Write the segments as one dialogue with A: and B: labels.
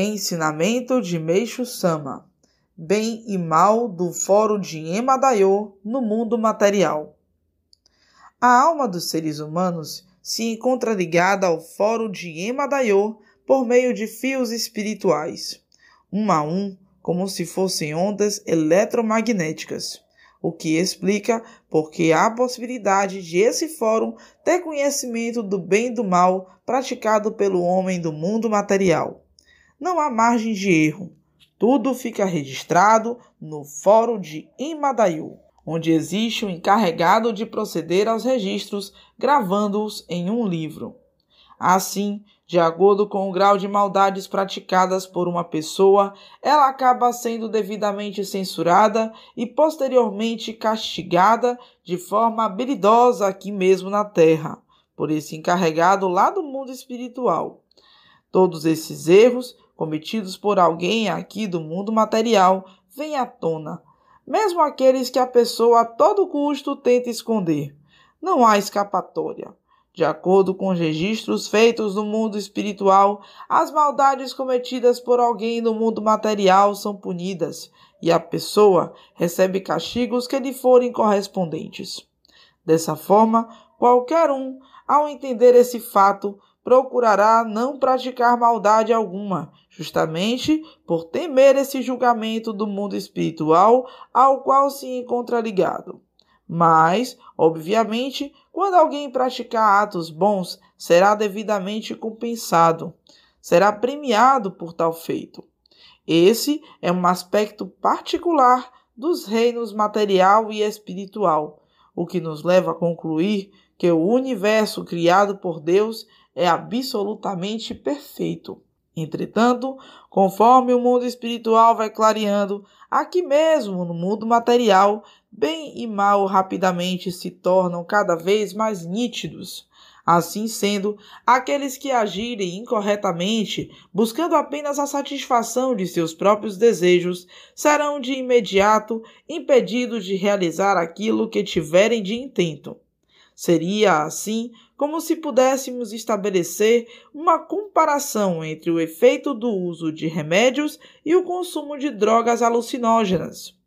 A: Ensinamento de Meixo Sama: Bem e mal do Fórum de Emadayo no mundo material. A alma dos seres humanos se encontra ligada ao Fórum de Emadayo por meio de fios espirituais, um a um, como se fossem ondas eletromagnéticas, o que explica porque há possibilidade de esse fórum ter conhecimento do bem e do mal praticado pelo homem do mundo material não há margem de erro. Tudo fica registrado no Fórum de Imadayu, onde existe o um encarregado de proceder aos registros, gravando-os em um livro. Assim, de acordo com o grau de maldades praticadas por uma pessoa, ela acaba sendo devidamente censurada e posteriormente castigada de forma habilidosa aqui mesmo na Terra, por esse encarregado lá do mundo espiritual. Todos esses erros cometidos por alguém aqui do mundo material vêm à tona, mesmo aqueles que a pessoa a todo custo tenta esconder. Não há escapatória. De acordo com os registros feitos no mundo espiritual, as maldades cometidas por alguém no mundo material são punidas e a pessoa recebe castigos que lhe forem correspondentes. Dessa forma, qualquer um, ao entender esse fato, procurará não praticar maldade alguma, justamente por temer esse julgamento do mundo espiritual ao qual se encontra ligado. Mas, obviamente, quando alguém praticar atos bons, será devidamente compensado, será premiado por tal feito. Esse é um aspecto particular dos reinos material e espiritual, o que nos leva a concluir que o universo criado por Deus é absolutamente perfeito. Entretanto, conforme o mundo espiritual vai clareando, aqui mesmo no mundo material, bem e mal rapidamente se tornam cada vez mais nítidos. Assim sendo, aqueles que agirem incorretamente, buscando apenas a satisfação de seus próprios desejos, serão de imediato impedidos de realizar aquilo que tiverem de intento. Seria, assim, como se pudéssemos estabelecer uma comparação entre o efeito do uso de remédios e o consumo de drogas alucinógenas.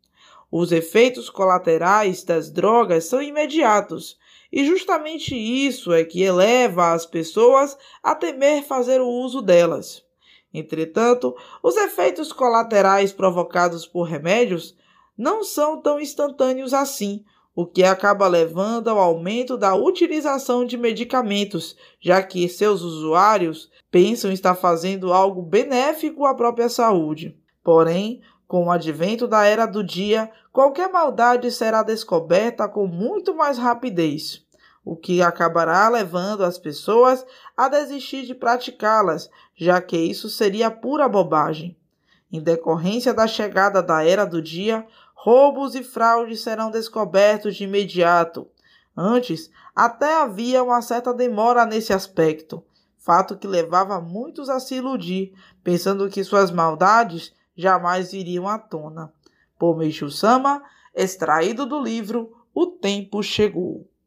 A: Os efeitos colaterais das drogas são imediatos, e justamente isso é que eleva as pessoas a temer fazer o uso delas. Entretanto, os efeitos colaterais provocados por remédios não são tão instantâneos assim, o que acaba levando ao aumento da utilização de medicamentos, já que seus usuários pensam estar fazendo algo benéfico à própria saúde. Porém, com o advento da era do dia, qualquer maldade será descoberta com muito mais rapidez, o que acabará levando as pessoas a desistir de praticá-las, já que isso seria pura bobagem. Em decorrência da chegada da era do dia, roubos e fraudes serão descobertos de imediato. Antes, até havia uma certa demora nesse aspecto, fato que levava muitos a se iludir, pensando que suas maldades jamais viriam à tona. Por Sama, extraído do livro O Tempo Chegou.